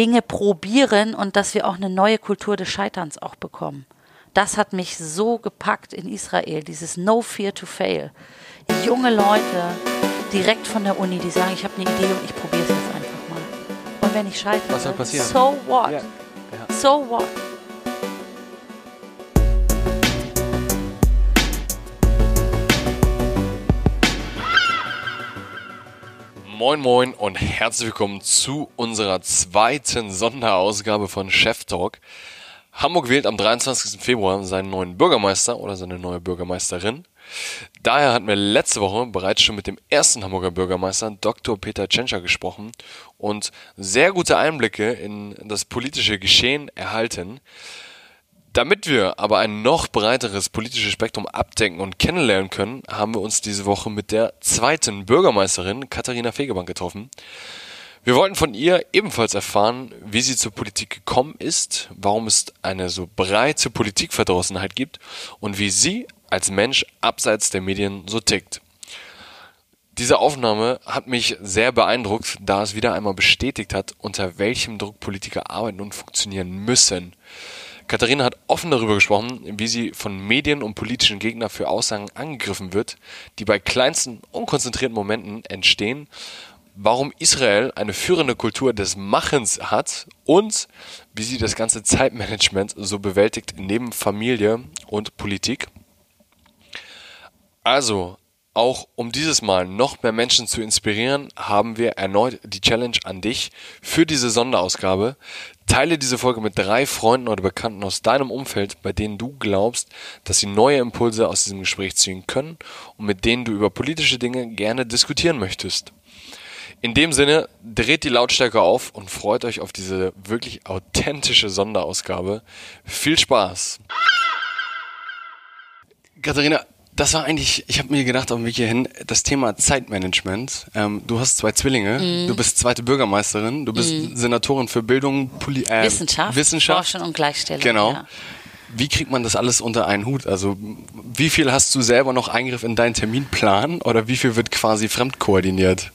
Dinge probieren und dass wir auch eine neue Kultur des Scheiterns auch bekommen. Das hat mich so gepackt in Israel, dieses No Fear to Fail. Junge Leute direkt von der Uni, die sagen, ich habe eine Idee und ich probiere es jetzt einfach mal. Und wenn ich scheitere, so what? Ja. Ja. So what? Moin Moin und herzlich willkommen zu unserer zweiten Sonderausgabe von Chef Talk. Hamburg wählt am 23. Februar seinen neuen Bürgermeister oder seine neue Bürgermeisterin. Daher hatten wir letzte Woche bereits schon mit dem ersten Hamburger Bürgermeister Dr. Peter Tschentscher gesprochen und sehr gute Einblicke in das politische Geschehen erhalten. Damit wir aber ein noch breiteres politisches Spektrum abdecken und kennenlernen können, haben wir uns diese Woche mit der zweiten Bürgermeisterin Katharina Fegebank getroffen. Wir wollten von ihr ebenfalls erfahren, wie sie zur Politik gekommen ist, warum es eine so breite Politikverdrossenheit gibt und wie sie als Mensch abseits der Medien so tickt. Diese Aufnahme hat mich sehr beeindruckt, da es wieder einmal bestätigt hat, unter welchem Druck Politiker arbeiten und funktionieren müssen. Katharina hat offen darüber gesprochen, wie sie von Medien und politischen Gegnern für Aussagen angegriffen wird, die bei kleinsten, unkonzentrierten Momenten entstehen, warum Israel eine führende Kultur des Machens hat und wie sie das ganze Zeitmanagement so bewältigt neben Familie und Politik. Also, auch um dieses Mal noch mehr Menschen zu inspirieren, haben wir erneut die Challenge an dich für diese Sonderausgabe. Teile diese Folge mit drei Freunden oder Bekannten aus deinem Umfeld, bei denen du glaubst, dass sie neue Impulse aus diesem Gespräch ziehen können und mit denen du über politische Dinge gerne diskutieren möchtest. In dem Sinne, dreht die Lautstärke auf und freut euch auf diese wirklich authentische Sonderausgabe. Viel Spaß! Katharina, das war eigentlich, ich habe mir gedacht auf dem Weg hierhin, das Thema Zeitmanagement. Ähm, du hast zwei Zwillinge, Mhm. du bist zweite Bürgermeisterin, du bist Senatorin für Bildung, Poli äh, Wissenschaft, Wissenschaft. Forschung und Gleichstellung. Genau. Ja. Wie kriegt man das alles unter einen Hut? Also wie viel hast du selber noch Eingriff in deinen Terminplan oder wie viel wird quasi fremd koordiniert?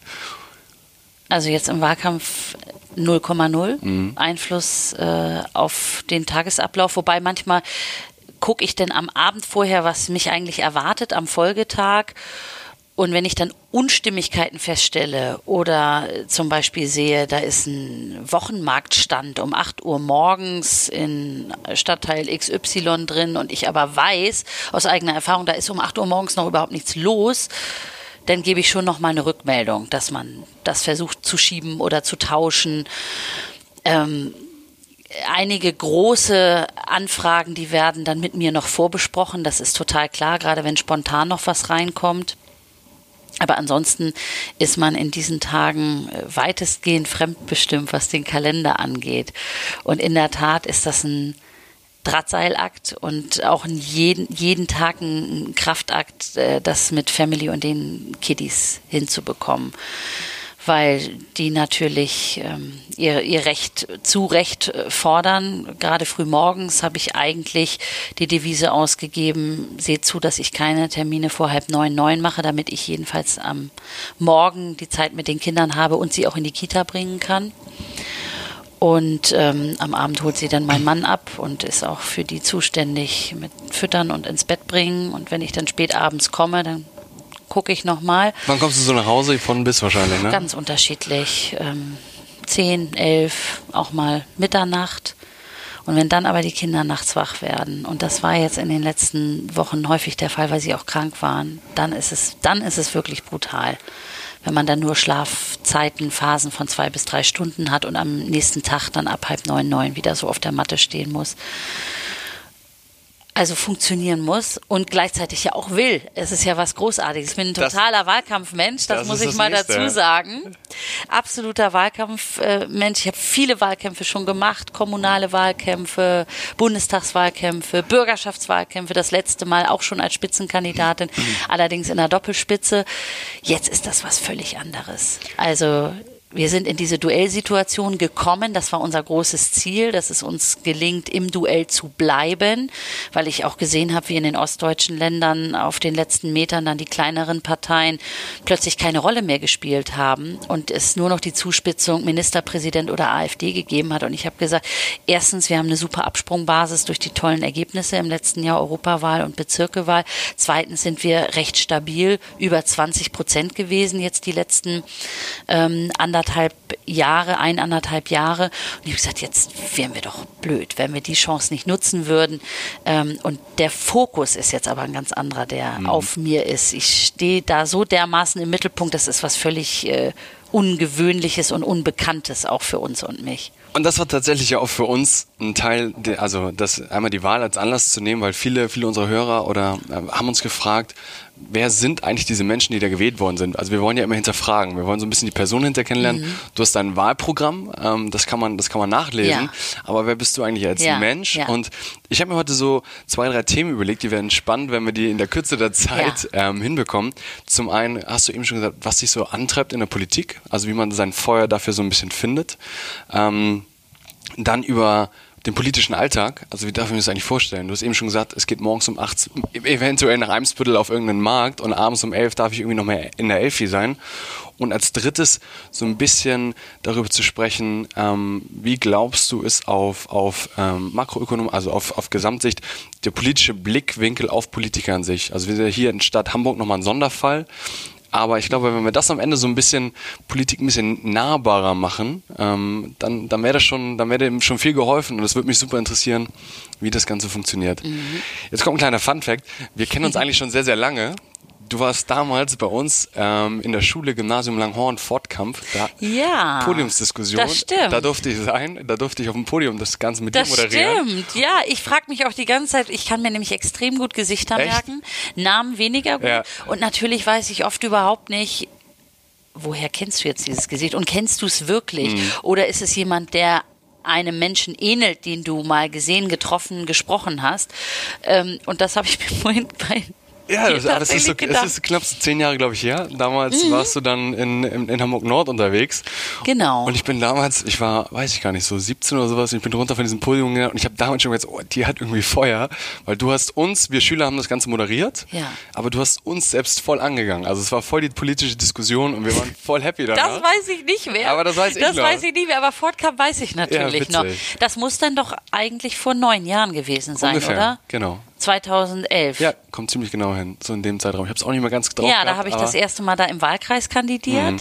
Also jetzt im Wahlkampf 0,0 Mhm. Einfluss äh, auf den Tagesablauf, wobei manchmal gucke ich denn am Abend vorher, was mich eigentlich erwartet am Folgetag. Und wenn ich dann Unstimmigkeiten feststelle oder äh, zum Beispiel sehe, da ist ein Wochenmarktstand um 8 Uhr morgens in Stadtteil XY drin und ich aber weiß aus eigener Erfahrung, da ist um 8 Uhr morgens noch überhaupt nichts los, dann gebe ich schon noch mal eine Rückmeldung, dass man das versucht zu schieben oder zu tauschen. Ähm, einige große Anfragen, die werden dann mit mir noch vorbesprochen. Das ist total klar, gerade wenn spontan noch was reinkommt. Aber ansonsten ist man in diesen Tagen äh, weitestgehend fremdbestimmt, was den Kalender angeht. Und in der Tat ist das ein Drahtseilakt und auch jeden, jeden Tag ein Kraftakt, äh, das mit Family und den Kiddies hinzubekommen weil die natürlich ähm, ihr, ihr Recht zu Recht äh, fordern. Gerade früh morgens habe ich eigentlich die Devise ausgegeben, seht zu, dass ich keine Termine vor halb neun, neun mache, damit ich jedenfalls am Morgen die Zeit mit den Kindern habe und sie auch in die Kita bringen kann. Und ähm, am Abend holt sie dann mein Mann ab und ist auch für die zuständig mit Füttern und ins Bett bringen. Und wenn ich dann spät abends komme, dann gucke ich nochmal. Wann kommst du so nach Hause? Von bis wahrscheinlich, ne? Ganz unterschiedlich. Ähm, 10, 11, auch mal Mitternacht. Und wenn dann aber die Kinder nachts wach werden, und das war jetzt in den letzten Wochen häufig der Fall, weil sie auch krank waren, dann ist es, dann ist es wirklich brutal. Wenn man dann nur Schlafzeiten, Phasen von zwei bis drei Stunden hat und am nächsten Tag dann ab halb neun, neun wieder so auf der Matte stehen muss also funktionieren muss und gleichzeitig ja auch will. Es ist ja was Großartiges. Ich bin ein Das- totaler Wahlkampfmensch, das, das muss ich das mal Nächste. dazu sagen. Absoluter Wahlkampfmensch. Ich habe viele Wahlkämpfe schon gemacht, kommunale Wahlkämpfe, Bundestagswahlkämpfe, Bürgerschaftswahlkämpfe, das letzte Mal auch schon als Spitzenkandidatin, allerdings in der Doppelspitze. Jetzt ist das was völlig anderes. Also wir sind in diese Duellsituation gekommen. Das war unser großes Ziel, dass es uns gelingt, im Duell zu bleiben, weil ich auch gesehen habe, wie in den ostdeutschen Ländern auf den letzten Metern dann die kleineren Parteien plötzlich keine Rolle mehr gespielt haben und es nur noch die Zuspitzung Ministerpräsident oder AfD gegeben hat. Und ich habe gesagt, erstens, wir haben eine super Absprungbasis durch die tollen Ergebnisse im letzten Jahr Europawahl und Bezirkewahl. Zweitens sind wir recht stabil, über 20 Prozent gewesen jetzt die letzten ähm, anderthalb anderthalb Jahre, eineinhalb Jahre. Und ich habe gesagt, jetzt wären wir doch blöd, wenn wir die Chance nicht nutzen würden. Ähm, und der Fokus ist jetzt aber ein ganz anderer, der mhm. auf mir ist. Ich stehe da so dermaßen im Mittelpunkt, das ist was völlig äh, Ungewöhnliches und Unbekanntes auch für uns und mich. Und das war tatsächlich auch für uns ein Teil, also das einmal die Wahl als Anlass zu nehmen, weil viele, viele unserer Hörer oder äh, haben uns gefragt, wer sind eigentlich diese Menschen, die da gewählt worden sind? Also wir wollen ja immer hinterfragen, wir wollen so ein bisschen die Person hinter kennenlernen. Mhm. Du hast dein Wahlprogramm, ähm, das kann man, das kann man nachlesen. Ja. Aber wer bist du eigentlich als ja. Mensch? Ja. Und ich habe mir heute so zwei, drei Themen überlegt, die werden spannend, wenn wir die in der Kürze der Zeit ähm, hinbekommen. Zum einen hast du eben schon gesagt, was dich so antreibt in der Politik, also wie man sein Feuer dafür so ein bisschen findet. Ähm, dann über den politischen Alltag, also wie darf ich mir das eigentlich vorstellen? Du hast eben schon gesagt, es geht morgens um 8, eventuell nach Eimsbüttel auf irgendeinen Markt und abends um 11 darf ich irgendwie noch mehr in der Elfi sein. Und als drittes so ein bisschen darüber zu sprechen, ähm, wie glaubst du ist auf, auf ähm, Makroökonom, also auf, auf Gesamtsicht, der politische Blickwinkel auf Politiker an sich? Also wir sind hier in Stadt Hamburg nochmal ein Sonderfall. Aber ich glaube, wenn wir das am Ende so ein bisschen Politik ein bisschen nahbarer machen, ähm, dann, dann wäre das schon, dann wäre dem schon viel geholfen. Und es würde mich super interessieren, wie das Ganze funktioniert. Mhm. Jetzt kommt ein kleiner Fun Fact. Wir kennen uns eigentlich schon sehr, sehr lange. Du warst damals bei uns ähm, in der Schule Gymnasium Langhorn Fortkampf. Da ja. Podiumsdiskussion. Das stimmt. Da durfte ich sein. Da durfte ich auf dem Podium das Ganze mit das dir moderieren. Das stimmt. Ja, ich frage mich auch die ganze Zeit. Ich kann mir nämlich extrem gut Gesichter Echt? merken, Namen weniger gut. Ja. Und natürlich weiß ich oft überhaupt nicht, woher kennst du jetzt dieses Gesicht und kennst du es wirklich? Mhm. Oder ist es jemand, der einem Menschen ähnelt, den du mal gesehen, getroffen, gesprochen hast? Ähm, und das habe ich mir vorhin bei ja, das, das ist, so, es ist knapp zehn Jahre, glaube ich, her. Damals mhm. warst du dann in, in, in, Hamburg Nord unterwegs. Genau. Und ich bin damals, ich war, weiß ich gar nicht, so 17 oder sowas, und ich bin runter von diesem Podium gegangen und ich habe damals schon gesagt, oh, die hat irgendwie Feuer, weil du hast uns, wir Schüler haben das Ganze moderiert, ja. aber du hast uns selbst voll angegangen. Also es war voll die politische Diskussion und wir waren voll happy danach. Das weiß ich nicht mehr. Aber das weiß ich Das noch. weiß ich nicht mehr, aber Fortcamp weiß ich natürlich ja, noch. Das muss dann doch eigentlich vor neun Jahren gewesen sein, Ungefähr, oder? genau. 2011. Ja, kommt ziemlich genau hin, so in dem Zeitraum. Ich habe es auch nicht mehr ganz drauf Ja, da habe ich das erste Mal da im Wahlkreis kandidiert. Mhm.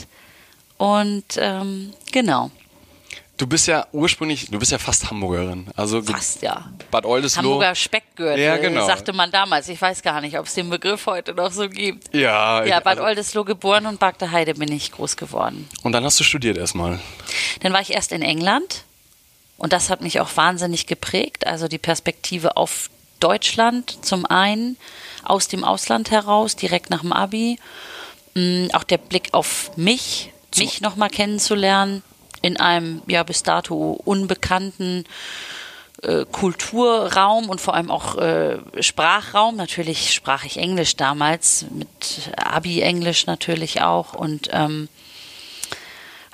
Und ähm, genau. Du bist ja ursprünglich, du bist ja fast Hamburgerin. Also fast, ja. Bad Oldesloe. Hamburger Speckgürtel, ja, genau. sagte man damals. Ich weiß gar nicht, ob es den Begriff heute noch so gibt. Ja. Ja, Bad also, Oldesloe geboren und Bagde Heide bin ich groß geworden. Und dann hast du studiert erstmal. Dann war ich erst in England. Und das hat mich auch wahnsinnig geprägt. Also die Perspektive auf Deutschland zum einen, aus dem Ausland heraus, direkt nach dem Abi. Mm, auch der Blick auf mich, mich nochmal kennenzulernen in einem ja bis dato unbekannten äh, Kulturraum und vor allem auch äh, Sprachraum. Natürlich sprach ich Englisch damals, mit Abi-Englisch natürlich auch und ähm,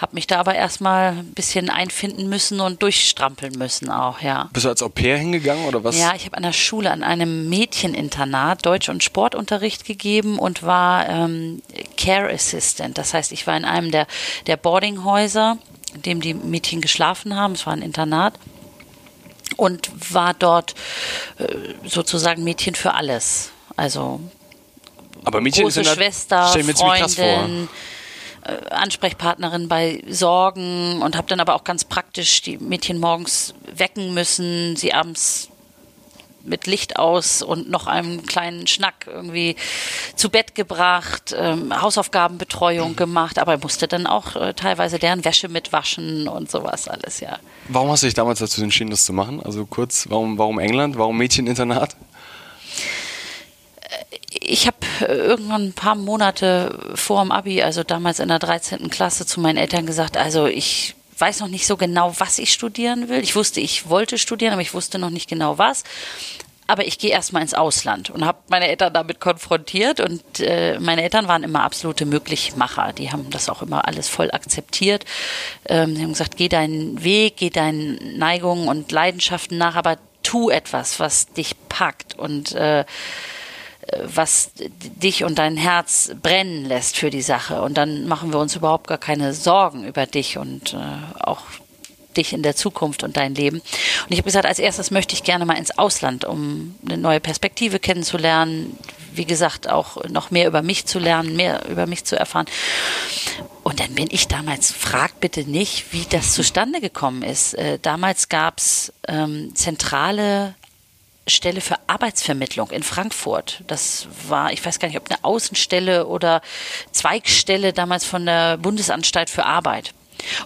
habe mich da aber erstmal ein bisschen einfinden müssen und durchstrampeln müssen auch, ja. Bist du als Au pair hingegangen oder was? Ja, ich habe an der Schule an einem Mädcheninternat Deutsch- und Sportunterricht gegeben und war ähm, Care Assistant. Das heißt, ich war in einem der, der Boardinghäuser, in dem die Mädchen geschlafen haben. Es war ein Internat und war dort äh, sozusagen Mädchen für alles. Also aber Mädchen große Schwester, Freundin, äh, Ansprechpartnerin bei Sorgen und habe dann aber auch ganz praktisch die Mädchen morgens wecken müssen, sie abends mit Licht aus und noch einem kleinen Schnack irgendwie zu Bett gebracht, ähm, Hausaufgabenbetreuung gemacht, aber musste dann auch äh, teilweise deren Wäsche mitwaschen und sowas alles, ja. Warum hast du dich damals dazu entschieden, das zu machen? Also kurz, warum, warum England? Warum Mädcheninternat? Ich habe äh, irgendwann ein paar Monate vor dem Abi, also damals in der 13. Klasse, zu meinen Eltern gesagt, also ich weiß noch nicht so genau, was ich studieren will. Ich wusste, ich wollte studieren, aber ich wusste noch nicht genau was. aber ich gehe erstmal ins Ausland und habe meine Eltern damit konfrontiert und äh, meine Eltern waren immer absolute Möglichmacher. Die haben das auch immer alles voll akzeptiert. Ähm, sie haben gesagt, geh deinen Weg, geh deinen Neigungen und Leidenschaften nach, aber tu etwas, was dich packt und äh, was dich und dein Herz brennen lässt für die Sache. Und dann machen wir uns überhaupt gar keine Sorgen über dich und äh, auch dich in der Zukunft und dein Leben. Und ich habe gesagt, als erstes möchte ich gerne mal ins Ausland, um eine neue Perspektive kennenzulernen. Wie gesagt, auch noch mehr über mich zu lernen, mehr über mich zu erfahren. Und dann bin ich damals, frag bitte nicht, wie das zustande gekommen ist. Äh, damals gab es ähm, zentrale Stelle für Arbeitsvermittlung in Frankfurt. Das war, ich weiß gar nicht, ob eine Außenstelle oder Zweigstelle damals von der Bundesanstalt für Arbeit.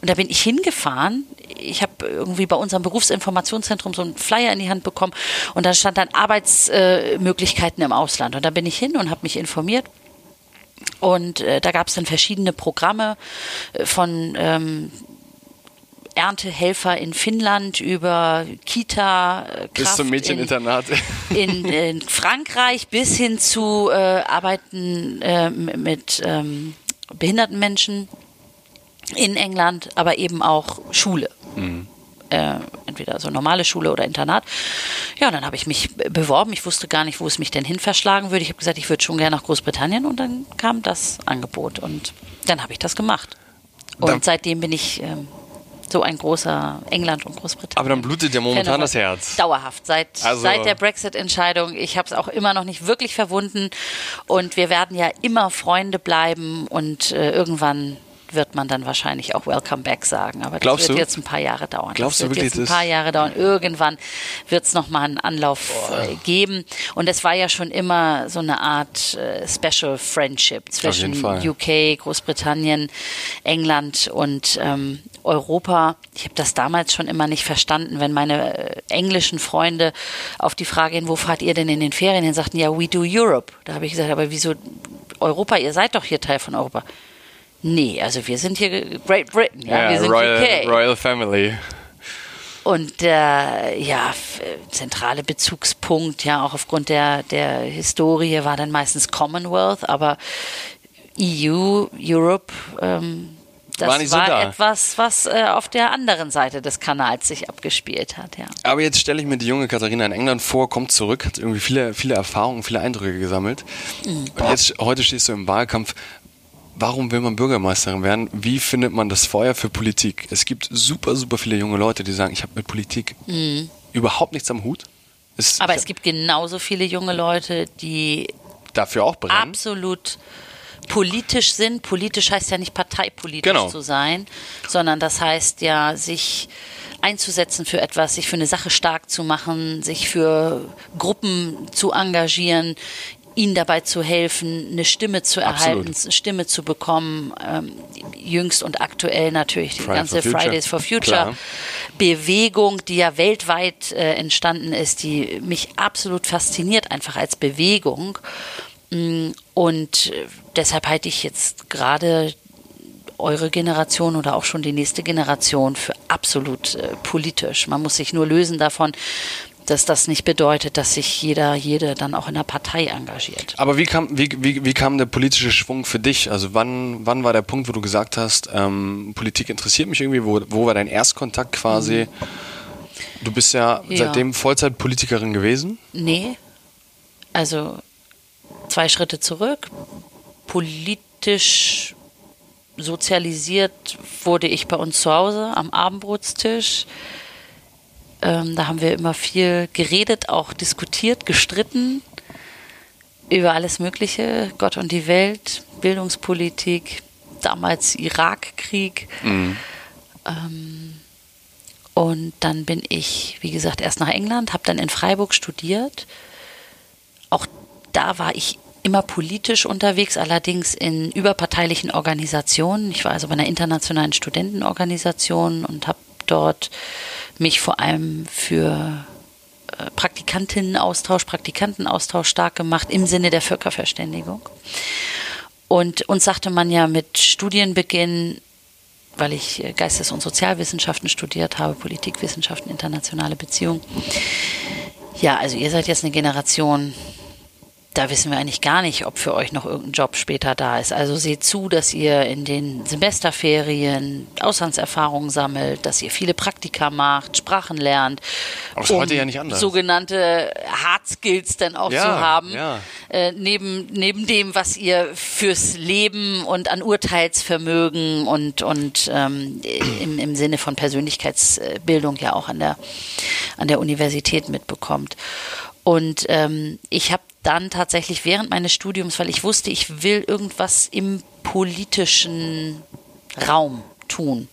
Und da bin ich hingefahren. Ich habe irgendwie bei unserem Berufsinformationszentrum so einen Flyer in die Hand bekommen und da stand dann Arbeitsmöglichkeiten im Ausland. Und da bin ich hin und habe mich informiert. Und äh, da gab es dann verschiedene Programme äh, von ähm, Erntehelfer in Finnland über Kita äh, bis zum Mädcheninternat in, in, Frankreich bis hin zu äh, Arbeiten äh, mit ähm, behinderten Menschen in England, aber eben auch Schule. Mhm. Äh, entweder so normale Schule oder Internat. Ja, dann habe ich mich beworben. Ich wusste gar nicht, wo es mich denn hin verschlagen würde. Ich habe gesagt, ich würde schon gerne nach Großbritannien und dann kam das Angebot und dann habe ich das gemacht. Und dann seitdem bin ich ähm, so ein großer England und Großbritannien. Aber dann blutet ja momentan das Herz. Dauerhaft, seit, also seit der Brexit-Entscheidung. Ich habe es auch immer noch nicht wirklich verwunden und wir werden ja immer Freunde bleiben und äh, irgendwann wird man dann wahrscheinlich auch Welcome Back sagen. Aber das Glaubst wird du? jetzt ein paar Jahre dauern. Glaubst das wird du wirklich jetzt ein paar Jahre dauern. Irgendwann wird es nochmal einen Anlauf äh, geben. Und es war ja schon immer so eine Art äh, Special Friendship zwischen UK, Großbritannien, England und ähm, Europa. Ich habe das damals schon immer nicht verstanden, wenn meine äh, englischen Freunde auf die Frage hin, wo fahrt ihr denn in den Ferien hin, sagten, ja, we do Europe. Da habe ich gesagt, aber wieso Europa? Ihr seid doch hier Teil von Europa. Nee, also wir sind hier Great Britain, ja, ja wir sind Royal, UK. Royal Family. Und der ja, zentrale Bezugspunkt, ja, auch aufgrund der, der Historie war dann meistens Commonwealth, aber EU, Europe, ähm, das war, war etwas, was äh, auf der anderen Seite des Kanals sich abgespielt hat, ja. Aber jetzt stelle ich mir die junge Katharina in England vor, kommt zurück, hat irgendwie viele, viele Erfahrungen, viele Eindrücke gesammelt. Mhm. Und jetzt, heute stehst du im Wahlkampf warum will man Bürgermeisterin werden? Wie findet man das Feuer für Politik? Es gibt super, super viele junge Leute, die sagen, ich habe mit Politik mhm. überhaupt nichts am Hut. Es, Aber es gibt genauso viele junge Leute, die dafür auch brennen. Absolut politisch sind. Politisch heißt ja nicht parteipolitisch genau. zu sein, sondern das heißt ja, sich einzusetzen für etwas, sich für eine Sache stark zu machen, sich für Gruppen zu engagieren, ihnen dabei zu helfen, eine Stimme zu erhalten, Absolut. eine Stimme zu bekommen. Ähm, jüngst und aktuell natürlich die Friday ganze for Fridays for Future Klar. Bewegung, die ja weltweit äh, entstanden ist, die mich absolut fasziniert, einfach als Bewegung. Mm, und äh, deshalb halte ich jetzt gerade eure Generation oder auch schon die nächste Generation für absolut äh, politisch. Man muss sich nur lösen davon, dass das nicht bedeutet, dass sich jeder, jede dann auch in der Partei engagiert. Aber wie kam, wie, wie, wie kam der politische Schwung für dich? Also wann, wann war der Punkt, wo du gesagt hast, ähm, Politik interessiert mich irgendwie? Wo, wo war dein Erstkontakt quasi? Du bist ja, ja. seitdem Vollzeitpolitikerin gewesen? Nee. Also zwei Schritte zurück. Politisch sozialisiert wurde ich bei uns zu Hause am Abendbrotstisch ähm, da haben wir immer viel geredet, auch diskutiert, gestritten über alles Mögliche, Gott und die Welt, Bildungspolitik, damals Irakkrieg. Mhm. Ähm, und dann bin ich, wie gesagt, erst nach England, habe dann in Freiburg studiert. Auch da war ich immer politisch unterwegs, allerdings in überparteilichen Organisationen. Ich war also bei einer internationalen Studentenorganisation und habe dort mich vor allem für äh, Praktikantinnenaustausch, Praktikantenaustausch stark gemacht im Sinne der Völkerverständigung. Und uns sagte man ja mit Studienbeginn, weil ich äh, Geistes- und Sozialwissenschaften studiert habe, Politikwissenschaften, internationale Beziehungen, Ja, also ihr seid jetzt eine Generation, da wissen wir eigentlich gar nicht, ob für euch noch irgendein Job später da ist. Also seht zu, dass ihr in den Semesterferien Auslandserfahrungen sammelt, dass ihr viele Praktika macht, Sprachen lernt. Aber ist um heute ja nicht anders. Sogenannte Hard Skills dann auch Ja, zu haben. ja. Äh, neben, neben dem, was ihr fürs Leben und an Urteilsvermögen und, und ähm, im, im Sinne von Persönlichkeitsbildung ja auch an der, an der Universität mitbekommt. Und ähm, ich habe dann tatsächlich während meines Studiums, weil ich wusste, ich will irgendwas im politischen Raum tun,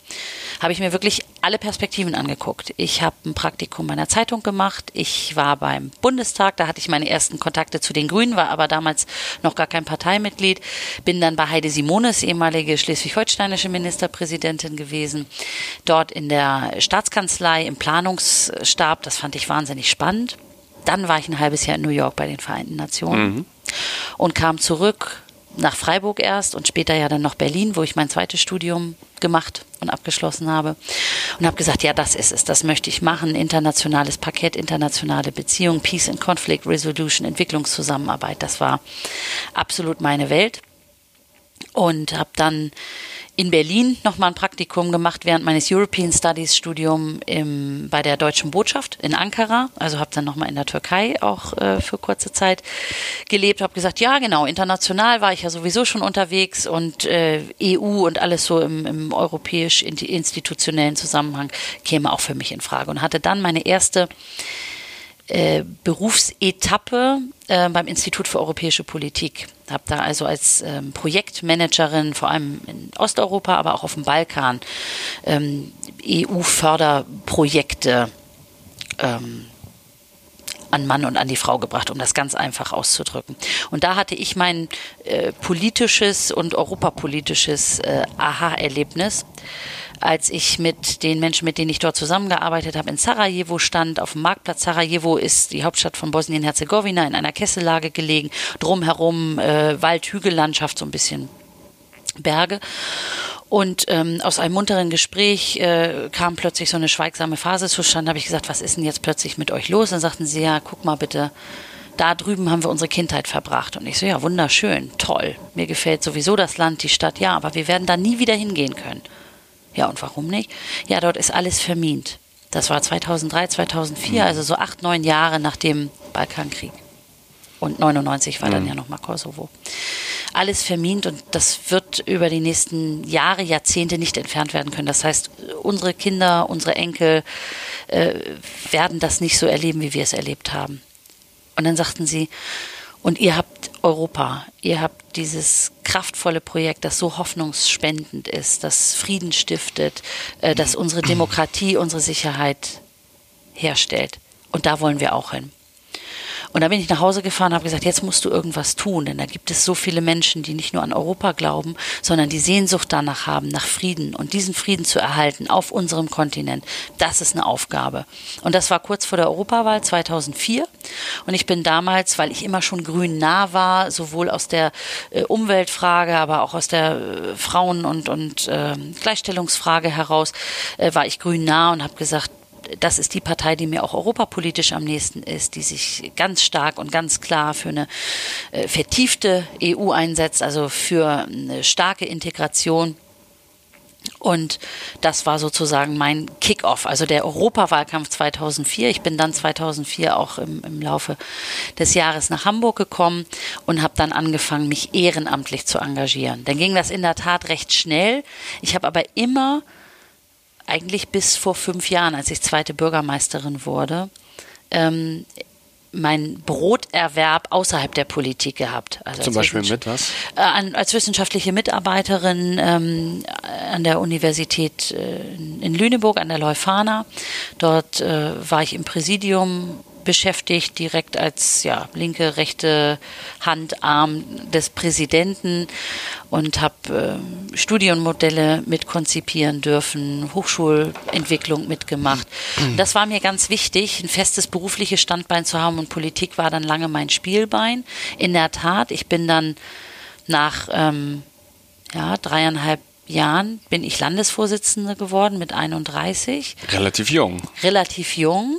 habe ich mir wirklich alle Perspektiven angeguckt. Ich habe ein Praktikum bei einer Zeitung gemacht. Ich war beim Bundestag, da hatte ich meine ersten Kontakte zu den Grünen, war aber damals noch gar kein Parteimitglied. Bin dann bei Heide Simones, ehemalige schleswig-holsteinische Ministerpräsidentin gewesen, dort in der Staatskanzlei im Planungsstab. Das fand ich wahnsinnig spannend. Dann war ich ein halbes Jahr in New York bei den Vereinten Nationen und kam zurück nach Freiburg erst und später ja dann noch Berlin, wo ich mein zweites Studium gemacht und abgeschlossen habe und habe gesagt, ja, das ist es, das möchte ich machen, internationales Parkett, internationale Beziehungen, Peace and Conflict Resolution, Entwicklungszusammenarbeit, das war absolut meine Welt. Und habe dann in Berlin nochmal ein Praktikum gemacht während meines European Studies Studium im, bei der Deutschen Botschaft in Ankara. Also habe dann nochmal in der Türkei auch äh, für kurze Zeit gelebt. Habe gesagt, ja genau, international war ich ja sowieso schon unterwegs und äh, EU und alles so im, im europäisch-institutionellen Zusammenhang käme auch für mich in Frage. Und hatte dann meine erste äh, Berufsetappe äh, beim Institut für europäische Politik. Habe da also als ähm, Projektmanagerin vor allem in Osteuropa, aber auch auf dem Balkan ähm, EU-Förderprojekte ähm, an Mann und an die Frau gebracht, um das ganz einfach auszudrücken. Und da hatte ich mein äh, politisches und europapolitisches äh, Aha-Erlebnis, als ich mit den Menschen, mit denen ich dort zusammengearbeitet habe, in Sarajevo stand, auf dem Marktplatz. Sarajevo ist die Hauptstadt von Bosnien-Herzegowina, in einer Kessellage gelegen, drumherum äh, Wald, Hügellandschaft, so ein bisschen Berge. Und ähm, aus einem munteren Gespräch äh, kam plötzlich so eine schweigsame Phase zustande. habe ich gesagt, was ist denn jetzt plötzlich mit euch los? Dann sagten sie, ja, guck mal bitte, da drüben haben wir unsere Kindheit verbracht. Und ich so, ja, wunderschön, toll. Mir gefällt sowieso das Land, die Stadt, ja, aber wir werden da nie wieder hingehen können. Ja, und warum nicht? Ja, dort ist alles vermint. Das war 2003, 2004, also so acht, neun Jahre nach dem Balkankrieg. Und 99 war dann ja nochmal Kosovo. Alles vermint und das wird über die nächsten Jahre, Jahrzehnte nicht entfernt werden können. Das heißt, unsere Kinder, unsere Enkel äh, werden das nicht so erleben, wie wir es erlebt haben. Und dann sagten sie, und ihr habt Europa, ihr habt dieses kraftvolle Projekt, das so hoffnungsspendend ist, das Frieden stiftet, äh, das unsere Demokratie, unsere Sicherheit herstellt. Und da wollen wir auch hin. Und da bin ich nach Hause gefahren und habe gesagt, jetzt musst du irgendwas tun, denn da gibt es so viele Menschen, die nicht nur an Europa glauben, sondern die Sehnsucht danach haben, nach Frieden und diesen Frieden zu erhalten auf unserem Kontinent. Das ist eine Aufgabe. Und das war kurz vor der Europawahl 2004. Und ich bin damals, weil ich immer schon grün nah war, sowohl aus der äh, Umweltfrage, aber auch aus der äh, Frauen- und, und äh, Gleichstellungsfrage heraus, äh, war ich grün nah und habe gesagt, das ist die Partei, die mir auch europapolitisch am nächsten ist, die sich ganz stark und ganz klar für eine äh, vertiefte EU einsetzt, also für eine starke Integration. Und das war sozusagen mein Kick-off, also der Europawahlkampf 2004. Ich bin dann 2004 auch im, im Laufe des Jahres nach Hamburg gekommen und habe dann angefangen, mich ehrenamtlich zu engagieren. Dann ging das in der Tat recht schnell. Ich habe aber immer eigentlich bis vor fünf Jahren, als ich zweite Bürgermeisterin wurde, ähm, mein Broterwerb außerhalb der Politik gehabt. Also Zum Beispiel mit was? Äh, als wissenschaftliche Mitarbeiterin ähm, an der Universität äh, in Lüneburg, an der Leuphana. Dort äh, war ich im Präsidium beschäftigt, direkt als ja, linke, rechte Hand, Arm des Präsidenten und habe äh, Studienmodelle mitkonzipieren dürfen, Hochschulentwicklung mitgemacht. Das war mir ganz wichtig, ein festes berufliches Standbein zu haben und Politik war dann lange mein Spielbein. In der Tat, ich bin dann nach ähm, ja, dreieinhalb Jahren bin ich Landesvorsitzende geworden mit 31 Relativ jung. relativ jung,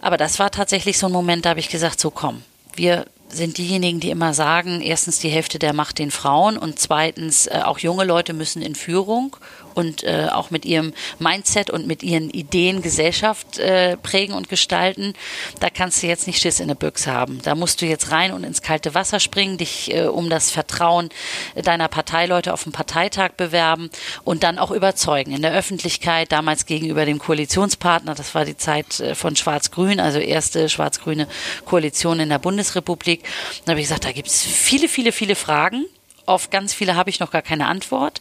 Aber das war tatsächlich so ein Moment, da habe ich gesagt, so komm, wir sind diejenigen, die immer sagen, erstens die Hälfte der Macht den Frauen und zweitens äh, auch junge Leute müssen in Führung und äh, auch mit ihrem Mindset und mit ihren Ideen Gesellschaft äh, prägen und gestalten, da kannst du jetzt nicht Schiss in der Büchse haben. Da musst du jetzt rein und ins kalte Wasser springen, dich äh, um das Vertrauen deiner Parteileute auf dem Parteitag bewerben und dann auch überzeugen in der Öffentlichkeit, damals gegenüber dem Koalitionspartner, das war die Zeit äh, von Schwarz-Grün, also erste schwarz-grüne Koalition in der Bundesrepublik. Da habe ich gesagt, da gibt es viele, viele, viele Fragen. Auf ganz viele habe ich noch gar keine Antwort.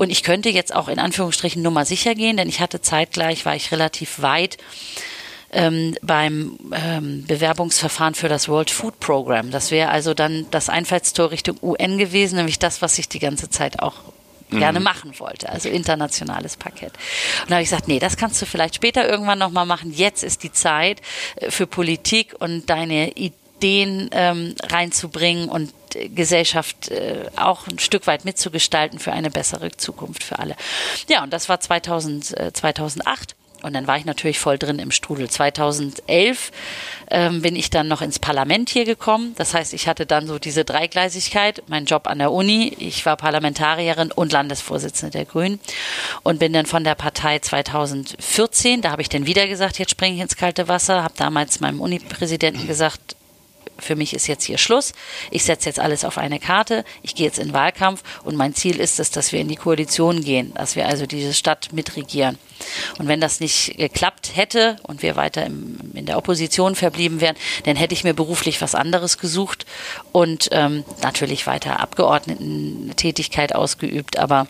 Und ich könnte jetzt auch in Anführungsstrichen nur mal sicher gehen, denn ich hatte zeitgleich, war ich relativ weit ähm, beim ähm, Bewerbungsverfahren für das World Food Program. Das wäre also dann das Einfallstor Richtung UN gewesen, nämlich das, was ich die ganze Zeit auch gerne mhm. machen wollte, also internationales Parkett. Und da habe ich gesagt, nee, das kannst du vielleicht später irgendwann nochmal machen. Jetzt ist die Zeit äh, für Politik und deine Ideen ähm, reinzubringen und Gesellschaft äh, auch ein Stück weit mitzugestalten für eine bessere Zukunft für alle. Ja, und das war 2000, äh, 2008. Und dann war ich natürlich voll drin im Strudel. 2011 ähm, bin ich dann noch ins Parlament hier gekommen. Das heißt, ich hatte dann so diese Dreigleisigkeit, mein Job an der Uni, ich war Parlamentarierin und Landesvorsitzende der Grünen und bin dann von der Partei 2014, da habe ich dann wieder gesagt, jetzt springe ich ins kalte Wasser, habe damals meinem Uni-Präsidenten gesagt, für mich ist jetzt hier Schluss. Ich setze jetzt alles auf eine Karte. Ich gehe jetzt in Wahlkampf und mein Ziel ist es, dass wir in die Koalition gehen, dass wir also diese Stadt mitregieren. Und wenn das nicht geklappt hätte und wir weiter im, in der Opposition verblieben wären, dann hätte ich mir beruflich was anderes gesucht und ähm, natürlich weiter Abgeordnetentätigkeit ausgeübt. Aber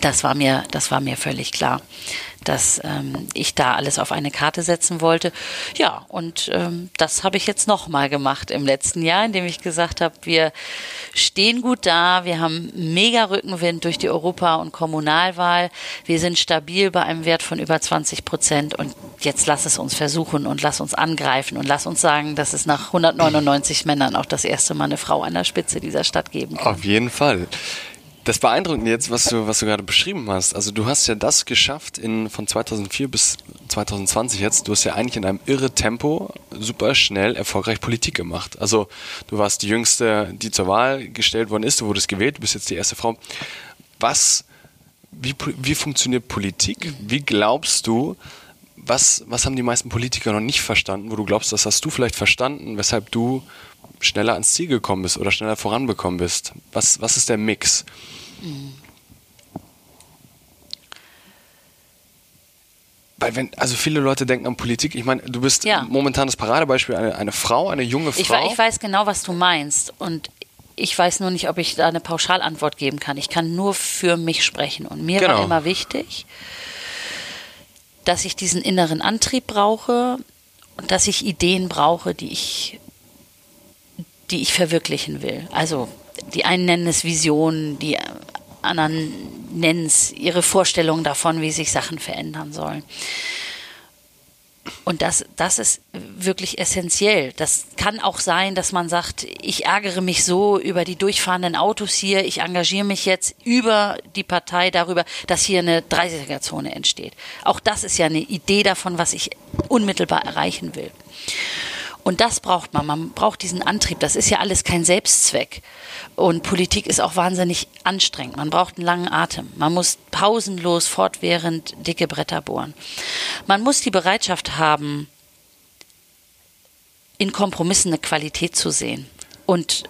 das war mir, das war mir völlig klar dass ähm, ich da alles auf eine Karte setzen wollte. Ja, und ähm, das habe ich jetzt nochmal gemacht im letzten Jahr, indem ich gesagt habe, wir stehen gut da, wir haben mega Rückenwind durch die Europa- und Kommunalwahl, wir sind stabil bei einem Wert von über 20 Prozent und jetzt lass es uns versuchen und lass uns angreifen und lass uns sagen, dass es nach 199 Männern auch das erste Mal eine Frau an der Spitze dieser Stadt geben kann. Auf jeden Fall. Das Beeindruckende jetzt, was du, was du gerade beschrieben hast, also du hast ja das geschafft in, von 2004 bis 2020 jetzt, du hast ja eigentlich in einem irre Tempo super schnell erfolgreich Politik gemacht. Also du warst die Jüngste, die zur Wahl gestellt worden ist, du wurdest gewählt, du bist jetzt die erste Frau. Was, wie, wie funktioniert Politik? Wie glaubst du, was, was haben die meisten Politiker noch nicht verstanden, wo du glaubst, das hast du vielleicht verstanden, weshalb du schneller ans Ziel gekommen bist oder schneller voranbekommen bist? Was, was ist der Mix? Mhm. Weil wenn, also viele Leute denken an Politik, ich meine, du bist ja. momentan das Paradebeispiel, eine, eine Frau, eine junge Frau. Ich, ich weiß genau, was du meinst. Und ich weiß nur nicht, ob ich da eine Pauschalantwort geben kann. Ich kann nur für mich sprechen. Und mir genau. war immer wichtig, dass ich diesen inneren Antrieb brauche und dass ich Ideen brauche, die ich die ich verwirklichen will. Also die einen nennen es Visionen, die anderen nennen es ihre Vorstellung davon, wie sich Sachen verändern sollen. Und das, das ist wirklich essentiell. Das kann auch sein, dass man sagt, ich ärgere mich so über die durchfahrenden Autos hier, ich engagiere mich jetzt über die Partei darüber, dass hier eine 30er-Zone entsteht. Auch das ist ja eine Idee davon, was ich unmittelbar erreichen will. Und das braucht man. Man braucht diesen Antrieb. Das ist ja alles kein Selbstzweck. Und Politik ist auch wahnsinnig anstrengend. Man braucht einen langen Atem. Man muss pausenlos, fortwährend dicke Bretter bohren. Man muss die Bereitschaft haben, in Kompromissen eine Qualität zu sehen und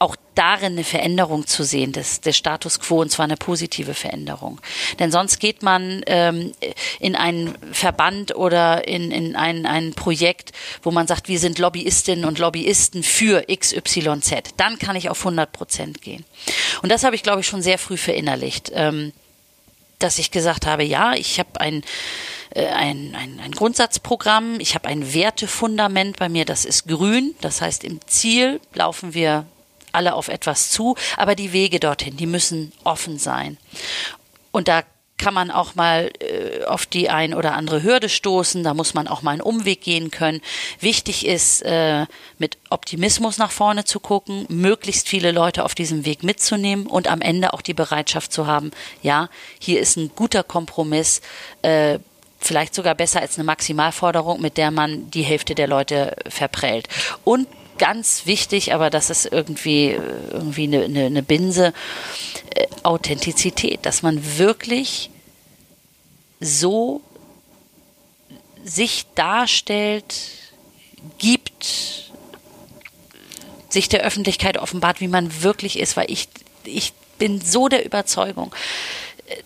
auch darin eine Veränderung zu sehen des, des Status quo und zwar eine positive Veränderung. Denn sonst geht man ähm, in einen Verband oder in, in ein, ein Projekt, wo man sagt, wir sind Lobbyistinnen und Lobbyisten für XYZ. Dann kann ich auf 100 Prozent gehen. Und das habe ich, glaube ich, schon sehr früh verinnerlicht, ähm, dass ich gesagt habe, ja, ich habe ein äh, ein, ein, ein Grundsatzprogramm, ich habe ein Wertefundament bei mir, das ist grün, das heißt im Ziel laufen wir alle auf etwas zu, aber die Wege dorthin, die müssen offen sein. Und da kann man auch mal äh, auf die ein oder andere Hürde stoßen, da muss man auch mal einen Umweg gehen können. Wichtig ist, äh, mit Optimismus nach vorne zu gucken, möglichst viele Leute auf diesem Weg mitzunehmen und am Ende auch die Bereitschaft zu haben, ja, hier ist ein guter Kompromiss, äh, vielleicht sogar besser als eine Maximalforderung, mit der man die Hälfte der Leute verprellt. Und ganz wichtig, aber das ist irgendwie, irgendwie eine, eine, eine Binse, äh, Authentizität, dass man wirklich so sich darstellt, gibt, sich der Öffentlichkeit offenbart, wie man wirklich ist, weil ich, ich bin so der Überzeugung,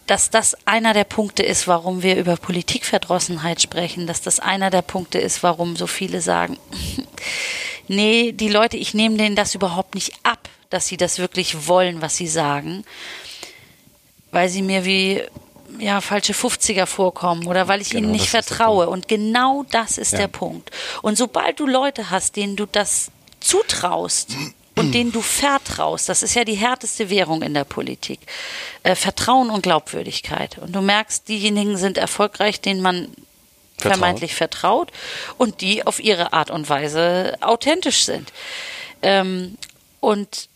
dass das einer der Punkte ist, warum wir über Politikverdrossenheit sprechen, dass das einer der Punkte ist, warum so viele sagen, nee, die Leute, ich nehme denen das überhaupt nicht ab, dass sie das wirklich wollen, was sie sagen, weil sie mir wie ja, falsche 50er vorkommen oder weil ich genau, ihnen nicht vertraue. Und genau das ist ja. der Punkt. Und sobald du Leute hast, denen du das zutraust und denen du vertraust, das ist ja die härteste Währung in der Politik, äh, Vertrauen und Glaubwürdigkeit. Und du merkst, diejenigen sind erfolgreich, denen man Vertraut. vermeintlich vertraut und die auf ihre Art und Weise authentisch sind. Ähm, und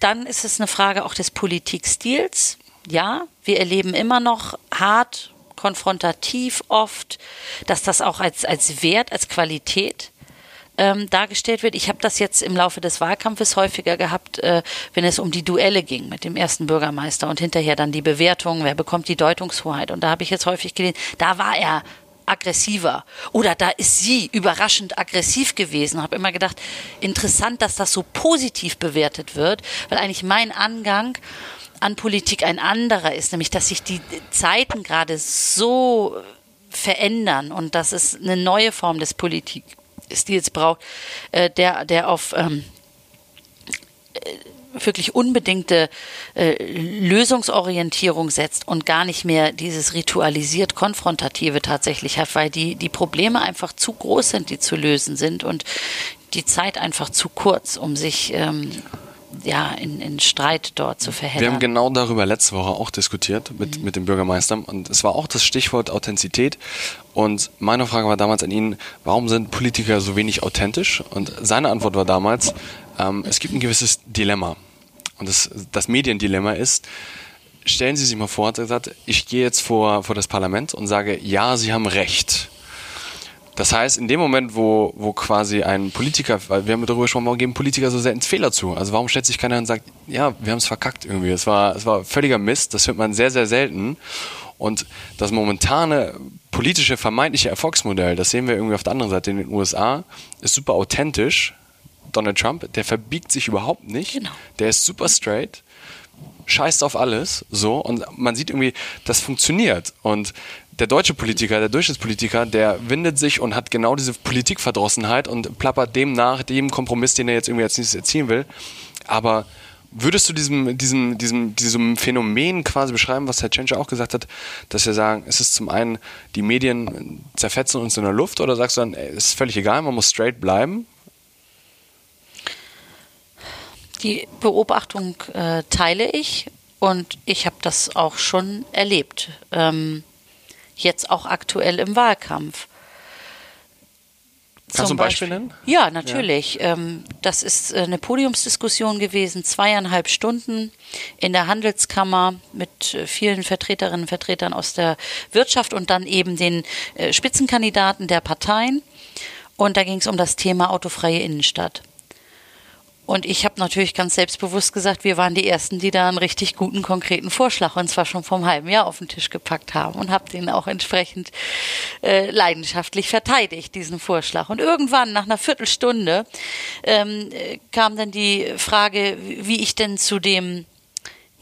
dann ist es eine Frage auch des Politikstils ja, wir erleben immer noch hart, konfrontativ oft, dass das auch als, als Wert, als Qualität ähm, dargestellt wird. Ich habe das jetzt im Laufe des Wahlkampfes häufiger gehabt, äh, wenn es um die Duelle ging mit dem ersten Bürgermeister und hinterher dann die Bewertung, wer bekommt die Deutungshoheit. Und da habe ich jetzt häufig gelesen, da war er aggressiver oder da ist sie überraschend aggressiv gewesen. Habe immer gedacht, interessant, dass das so positiv bewertet wird, weil eigentlich mein Angang an Politik ein anderer ist, nämlich dass sich die Zeiten gerade so verändern und dass es eine neue Form des Politik ist, die braucht, äh, der, der auf ähm, äh, wirklich unbedingte äh, Lösungsorientierung setzt und gar nicht mehr dieses ritualisiert konfrontative tatsächlich hat, weil die die Probleme einfach zu groß sind, die zu lösen sind und die Zeit einfach zu kurz, um sich ähm, ja, in, in Streit dort zu verheddern. Wir haben genau darüber letzte Woche auch diskutiert mit, mhm. mit dem Bürgermeister und es war auch das Stichwort Authentizität und meine Frage war damals an ihn, warum sind Politiker so wenig authentisch? Und seine Antwort war damals, ähm, es gibt ein gewisses Dilemma und das, das Mediendilemma ist, stellen Sie sich mal vor, ich gehe jetzt vor, vor das Parlament und sage, ja, Sie haben recht. Das heißt, in dem Moment, wo, wo quasi ein Politiker, weil wir haben darüber gesprochen, warum geben Politiker so selten Fehler zu? Also warum stellt sich keiner und sagt, ja, wir haben es verkackt irgendwie. Es war, es war völliger Mist, das hört man sehr, sehr selten. Und das momentane politische vermeintliche Erfolgsmodell, das sehen wir irgendwie auf der anderen Seite in den USA, ist super authentisch. Donald Trump, der verbiegt sich überhaupt nicht. Genau. Der ist super straight scheißt auf alles, so, und man sieht irgendwie, das funktioniert. Und der deutsche Politiker, der Durchschnittspolitiker, der windet sich und hat genau diese Politikverdrossenheit und plappert dem nach, dem Kompromiss, den er jetzt irgendwie als nächstes erzielen will. Aber würdest du diesem, diesem, diesem, diesem Phänomen quasi beschreiben, was Herr Tschentscher auch gesagt hat, dass wir sagen, es ist zum einen, die Medien zerfetzen uns in der Luft oder sagst du dann, es ist völlig egal, man muss straight bleiben? Die Beobachtung äh, teile ich und ich habe das auch schon erlebt. Ähm, jetzt auch aktuell im Wahlkampf. Kannst du ein Beispiel, Beispiel nennen? Ja, natürlich. Ja. Ähm, das ist äh, eine Podiumsdiskussion gewesen, zweieinhalb Stunden in der Handelskammer mit äh, vielen Vertreterinnen und Vertretern aus der Wirtschaft und dann eben den äh, Spitzenkandidaten der Parteien. Und da ging es um das Thema autofreie Innenstadt. Und ich habe natürlich ganz selbstbewusst gesagt, wir waren die Ersten, die da einen richtig guten, konkreten Vorschlag, und zwar schon vom halben Jahr auf den Tisch gepackt haben und habe den auch entsprechend äh, leidenschaftlich verteidigt, diesen Vorschlag. Und irgendwann, nach einer Viertelstunde, ähm, kam dann die Frage, wie ich denn zu dem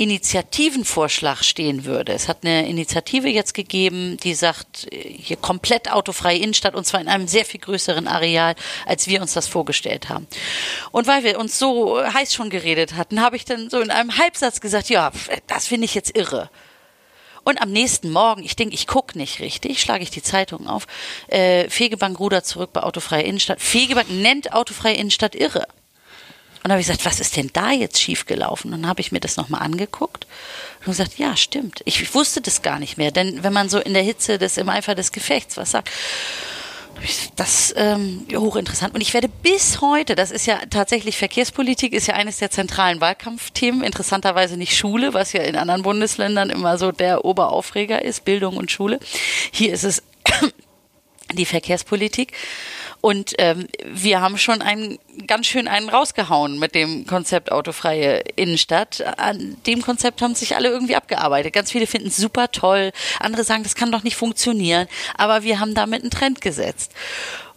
Initiativenvorschlag stehen würde. Es hat eine Initiative jetzt gegeben, die sagt, hier komplett autofreie Innenstadt und zwar in einem sehr viel größeren Areal, als wir uns das vorgestellt haben. Und weil wir uns so heiß schon geredet hatten, habe ich dann so in einem Halbsatz gesagt, ja, das finde ich jetzt irre. Und am nächsten Morgen, ich denke, ich gucke nicht richtig, schlage ich die Zeitung auf, äh, Fegebank rudert zurück bei autofreie Innenstadt. Fegebank nennt autofreie Innenstadt irre. Und dann habe ich gesagt, was ist denn da jetzt schiefgelaufen? Und dann habe ich mir das nochmal angeguckt und gesagt, ja, stimmt. Ich wusste das gar nicht mehr, denn wenn man so in der Hitze des, im Eifer des Gefechts was sagt, das ähm, hochinteressant. Und ich werde bis heute, das ist ja tatsächlich Verkehrspolitik, ist ja eines der zentralen Wahlkampfthemen. Interessanterweise nicht Schule, was ja in anderen Bundesländern immer so der Oberaufreger ist, Bildung und Schule. Hier ist es die Verkehrspolitik. Und ähm, wir haben schon einen ganz schön einen rausgehauen mit dem Konzept autofreie Innenstadt. An dem Konzept haben sich alle irgendwie abgearbeitet. Ganz viele finden es super toll, andere sagen, das kann doch nicht funktionieren. Aber wir haben damit einen Trend gesetzt.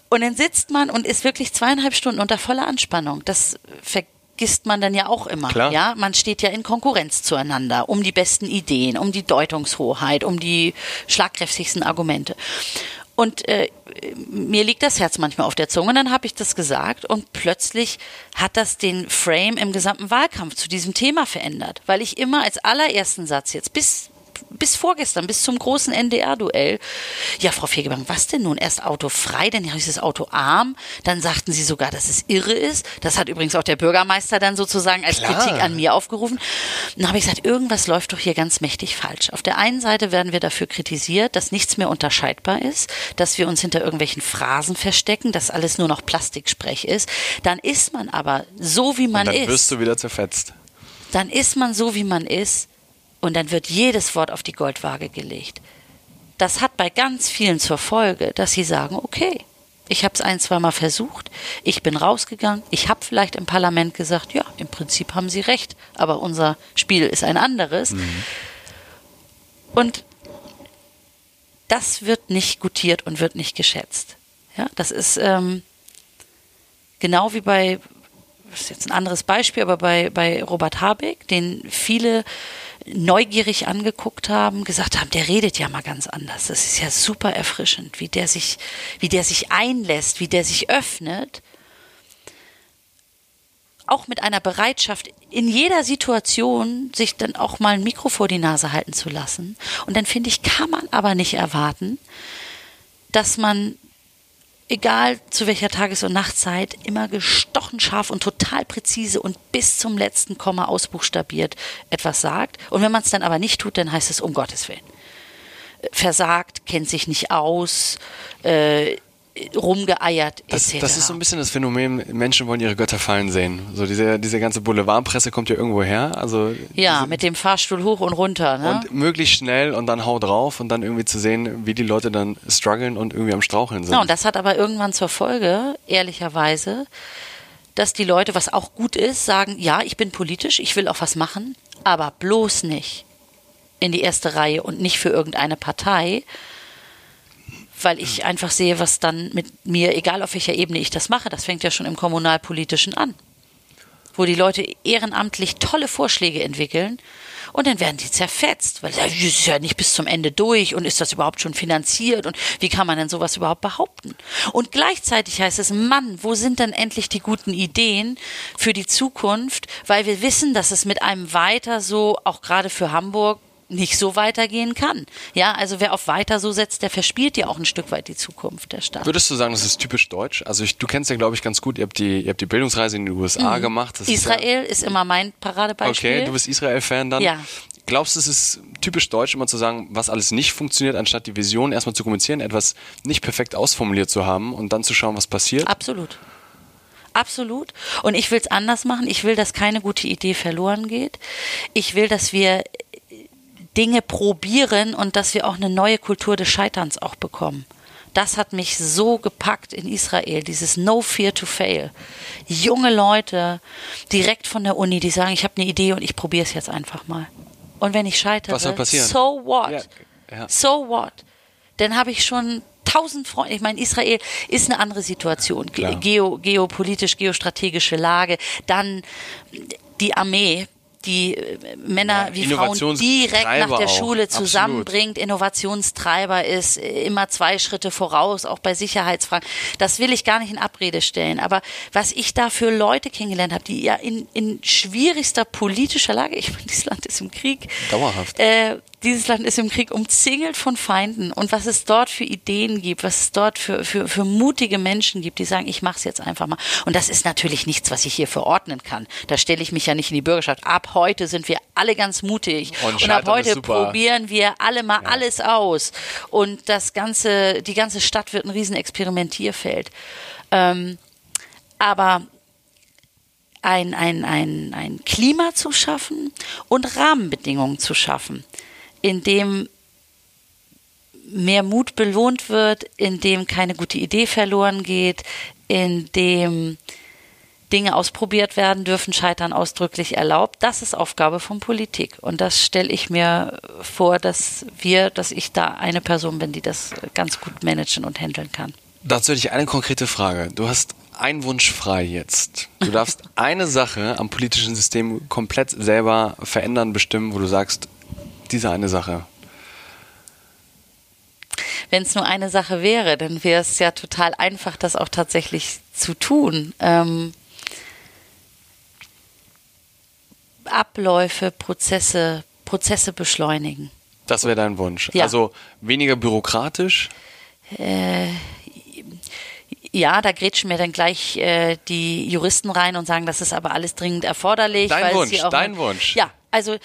Und dann sitzt man und ist wirklich zweieinhalb Stunden unter voller Anspannung. Das vergisst man dann ja auch immer. Klar. Ja, man steht ja in Konkurrenz zueinander um die besten Ideen, um die Deutungshoheit, um die schlagkräftigsten Argumente. Und äh, mir liegt das Herz manchmal auf der Zunge. Dann habe ich das gesagt und plötzlich hat das den Frame im gesamten Wahlkampf zu diesem Thema verändert, weil ich immer als allerersten Satz jetzt bis bis vorgestern, bis zum großen NDR-Duell. Ja, Frau Fegebank, was denn nun? Erst Auto frei, dann hieß es Auto arm, dann sagten sie sogar, dass es irre ist. Das hat übrigens auch der Bürgermeister dann sozusagen als Klar. Kritik an mir aufgerufen. Dann habe ich gesagt, irgendwas läuft doch hier ganz mächtig falsch. Auf der einen Seite werden wir dafür kritisiert, dass nichts mehr unterscheidbar ist, dass wir uns hinter irgendwelchen Phrasen verstecken, dass alles nur noch Plastiksprech ist. Dann ist man aber so, wie man dann ist wirst du wieder zerfetzt. dann ist man so, wie man ist und dann wird jedes Wort auf die Goldwaage gelegt. Das hat bei ganz vielen zur Folge, dass sie sagen, okay, ich habe es ein, zwei Mal versucht, ich bin rausgegangen, ich habe vielleicht im Parlament gesagt, ja, im Prinzip haben sie recht, aber unser Spiel ist ein anderes. Und das wird nicht gutiert und wird nicht geschätzt. Ja, das ist ähm, genau wie bei, das ist jetzt ein anderes Beispiel, aber bei, bei Robert Habeck, den viele neugierig angeguckt haben, gesagt haben, der redet ja mal ganz anders. Das ist ja super erfrischend, wie der sich, wie der sich einlässt, wie der sich öffnet. Auch mit einer Bereitschaft, in jeder Situation sich dann auch mal ein Mikro vor die Nase halten zu lassen. Und dann finde ich, kann man aber nicht erwarten, dass man egal zu welcher Tages- und Nachtzeit, immer gestochen scharf und total präzise und bis zum letzten Komma ausbuchstabiert etwas sagt. Und wenn man es dann aber nicht tut, dann heißt es um Gottes Willen. Versagt, kennt sich nicht aus, äh, rumgeeiert, Das, das ist so ein bisschen das Phänomen, Menschen wollen ihre Götter fallen sehen. So diese, diese ganze Boulevardpresse kommt ja irgendwo her. Also ja, mit dem Fahrstuhl hoch und runter. Ne? und möglichst schnell und dann hau drauf und dann irgendwie zu sehen, wie die Leute dann strugglen und irgendwie am Straucheln sind. Ja, und das hat aber irgendwann zur Folge, ehrlicherweise, dass die Leute, was auch gut ist, sagen, ja, ich bin politisch, ich will auch was machen, aber bloß nicht in die erste Reihe und nicht für irgendeine Partei, weil ich einfach sehe, was dann mit mir, egal auf welcher Ebene ich das mache, das fängt ja schon im Kommunalpolitischen an, wo die Leute ehrenamtlich tolle Vorschläge entwickeln und dann werden die zerfetzt, weil das ist ja nicht bis zum Ende durch und ist das überhaupt schon finanziert und wie kann man denn sowas überhaupt behaupten? Und gleichzeitig heißt es, Mann, wo sind denn endlich die guten Ideen für die Zukunft? Weil wir wissen, dass es mit einem weiter so, auch gerade für Hamburg, nicht so weitergehen kann. Ja, also wer auf weiter so setzt, der verspielt ja auch ein Stück weit die Zukunft der Stadt. Würdest du sagen, das ist typisch deutsch? Also ich, du kennst ja, glaube ich, ganz gut. Ihr habt die, ihr habt die Bildungsreise in die USA gemacht. Das ist ja, Mhm. Israel ist, immer mein Paradebeispiel. Okay, du bist Israel-Fan dann. Ja. Glaubst du, es ist typisch deutsch, immer zu sagen, was alles nicht funktioniert, anstatt die Vision erstmal zu kommunizieren, etwas nicht perfekt ausformuliert zu haben und dann zu schauen, was passiert? Absolut. Absolut. Und ich will es anders machen. Ich will, dass keine gute Idee verloren geht. Ich will, dass wir Dinge probieren und dass wir auch eine neue Kultur des Scheiterns auch bekommen. Das hat mich so gepackt in Israel, dieses No Fear to Fail. Junge Leute direkt von der Uni, die sagen, ich habe eine Idee und ich probiere es jetzt einfach mal. Und wenn ich scheitere, so what? Ja, ja. So what? Dann habe ich schon tausend Freunde. Ich meine, Israel ist eine andere Situation. Ge. Geo, geopolitisch, geostrategische Lage. Dann die Armee, die äh, Männer Ja, wie Frauen direkt nach der auch. Schule Absolut. zusammenbringt, Innovationstreiber ist, äh, immer zwei Schritte voraus, auch bei Sicherheitsfragen. Das will ich gar nicht in Abrede stellen. Aber was ich da für Leute kennengelernt habe, die ja in, in schwierigster politischer Lage, ich meine, dieses Land ist im Krieg. Dauerhaft. Äh, dieses Land ist im Krieg umzingelt von Feinden und was es dort für Ideen gibt, was es dort für, für, für mutige Menschen gibt, die sagen, ich mache es jetzt einfach mal. Und das ist natürlich nichts, was ich hier verordnen kann. Da stelle ich mich ja nicht in die Bürgerschaft. Ab heute sind wir alle ganz mutig Und und, ab heute probieren wir alle mal alles aus. Und das ganze, die ganze Stadt wird ein riesen Experimentierfeld. Ähm, aber ein, ein, ein, ein Klima zu schaffen und Rahmenbedingungen zu schaffen, in dem mehr Mut belohnt wird, in dem keine gute Idee verloren geht, in dem Dinge ausprobiert werden dürfen, Scheitern ausdrücklich erlaubt. Das ist Aufgabe von Politik. Und das stelle ich mir vor, dass wir, dass ich da eine Person bin, die das ganz gut managen und handeln kann. Dazu hätte ich eine konkrete Frage. Du hast einen Wunsch frei jetzt. Du darfst eine Sache am politischen System komplett selber verändern, bestimmen, wo du sagst, diese eine Sache. Wenn es nur eine Sache wäre, dann wäre es ja total einfach, das auch tatsächlich zu tun. Ähm, Abläufe, Prozesse, Prozesse beschleunigen. Das wäre dein Wunsch. Ja. Also weniger bürokratisch. Äh, ja, da grätschen mir dann gleich äh, die Juristen rein und sagen, das ist aber alles dringend erforderlich. Dein Wunsch, dein Wunsch. Ja, also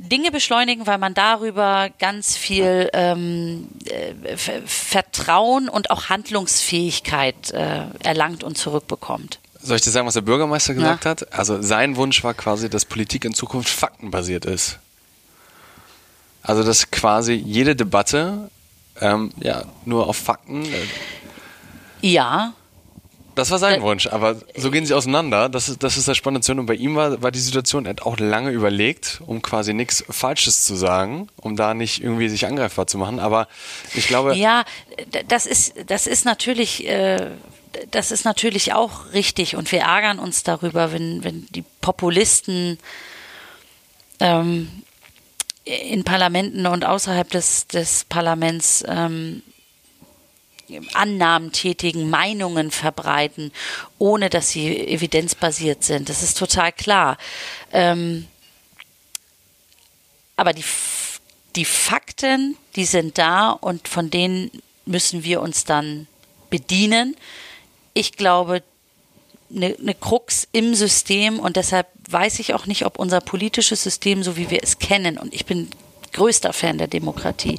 Dinge beschleunigen, weil man darüber ganz viel ähm, äh, Ver- Vertrauen und auch Handlungsfähigkeit äh, erlangt und zurückbekommt. Soll ich dir sagen, was der Bürgermeister gesagt Ja. hat? Also sein Wunsch war quasi, dass Politik in Zukunft faktenbasiert ist. Also dass quasi jede Debatte ähm, ja nur auf Fakten. Äh, Ja, das war sein Da- Wunsch, aber so gehen sie auseinander. Das ist, das ist das Spannende. Und bei ihm war, war die Situation, er hat auch lange überlegt, um quasi nichts Falsches zu sagen, um da nicht irgendwie sich angreifbar zu machen. Aber ich glaube, Ja, das ist, das ist natürlich, äh, das ist natürlich auch richtig und wir ärgern uns darüber, wenn, wenn die Populisten ähm, in Parlamenten und außerhalb des, des Parlaments ähm, Annahmen tätigen, Meinungen verbreiten, ohne dass sie evidenzbasiert sind. Das ist total klar. Ähm, aber die, die Fakten, die sind da und von denen müssen wir uns dann bedienen. Ich glaube, eine, eine Krux im System und deshalb weiß ich auch nicht, ob unser politisches System, so wie wir es kennen, und ich bin größter Fan der Demokratie,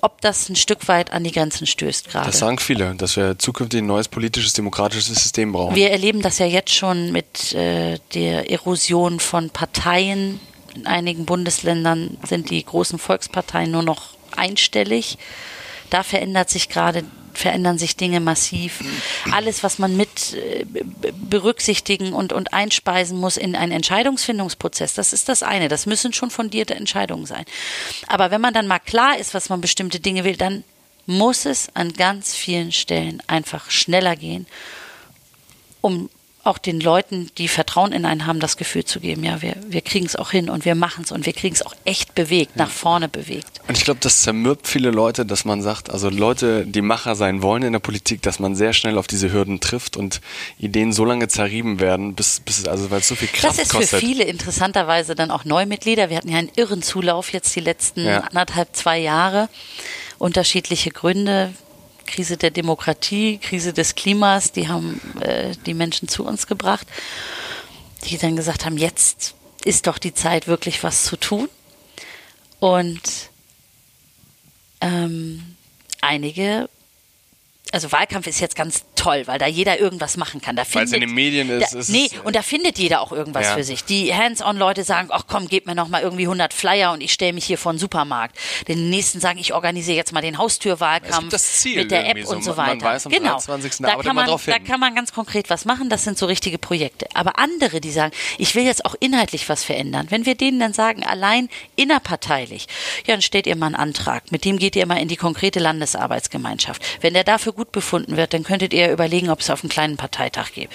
ob das ein Stück weit an die Grenzen stößt gerade. das sagen viele, dass wir zukünftig ein neues politisches, demokratisches System brauchen. Wir erleben das ja jetzt schon mit äh, der Erosion von Parteien. In einigen Bundesländern sind die großen Volksparteien nur noch einstellig. Da verändert sich gerade verändern sich Dinge massiv. Alles, was man mit äh, berücksichtigen und, und einspeisen muss in einen Entscheidungsfindungsprozess, das ist das eine. Das müssen schon fundierte Entscheidungen sein. Aber wenn man dann mal klar ist, was man bestimmte Dinge will, dann muss es an ganz vielen Stellen einfach schneller gehen, um auch den Leuten, die Vertrauen in einen haben, das Gefühl zu geben, ja, wir, wir kriegen es auch hin und wir machen es und wir kriegen es auch echt bewegt, nach vorne bewegt. Und ich glaube, das zermürbt viele Leute, dass man sagt, also Leute, die Macher sein wollen in der Politik, dass man sehr schnell auf diese Hürden trifft und Ideen so lange zerrieben werden, bis, bis es, also weil es so viel Kraft Das ist kostet. für viele interessanterweise dann auch Neumitglieder. Wir hatten ja einen irren Zulauf jetzt die letzten Ja. anderthalb, zwei Jahre. Unterschiedliche Gründe. Krise der Demokratie, Krise des Klimas, die haben äh, die Menschen zu uns gebracht, die dann gesagt haben, jetzt ist doch die Zeit, wirklich was zu tun. Und ähm, einige, also Wahlkampf ist jetzt ganz toll, weil da jeder irgendwas machen kann. Da Weil es in den Medien ist, Da, ist nee, und da findet jeder auch irgendwas Ja. für sich. Die Hands-on-Leute sagen, ach komm, gebt mir noch mal irgendwie 100 Flyer und ich stelle mich hier vor den Supermarkt. Den nächsten sagen, ich organisiere jetzt mal den Haustürwahlkampf mit der App so. und so Man- man weiter. weiß, am genau. 23. Da kann man drauf da hin. kann man ganz konkret was machen. Das sind so richtige Projekte. Aber andere, die sagen, ich will jetzt auch inhaltlich was verändern. Wenn wir denen dann sagen, allein innerparteilich, ja, dann stellt ihr mal einen Antrag. Mit dem geht ihr mal in die konkrete Landesarbeitsgemeinschaft. Wenn der dafür gut befunden wird, dann könntet ihr überlegen, ob es auf einen kleinen Parteitag geht.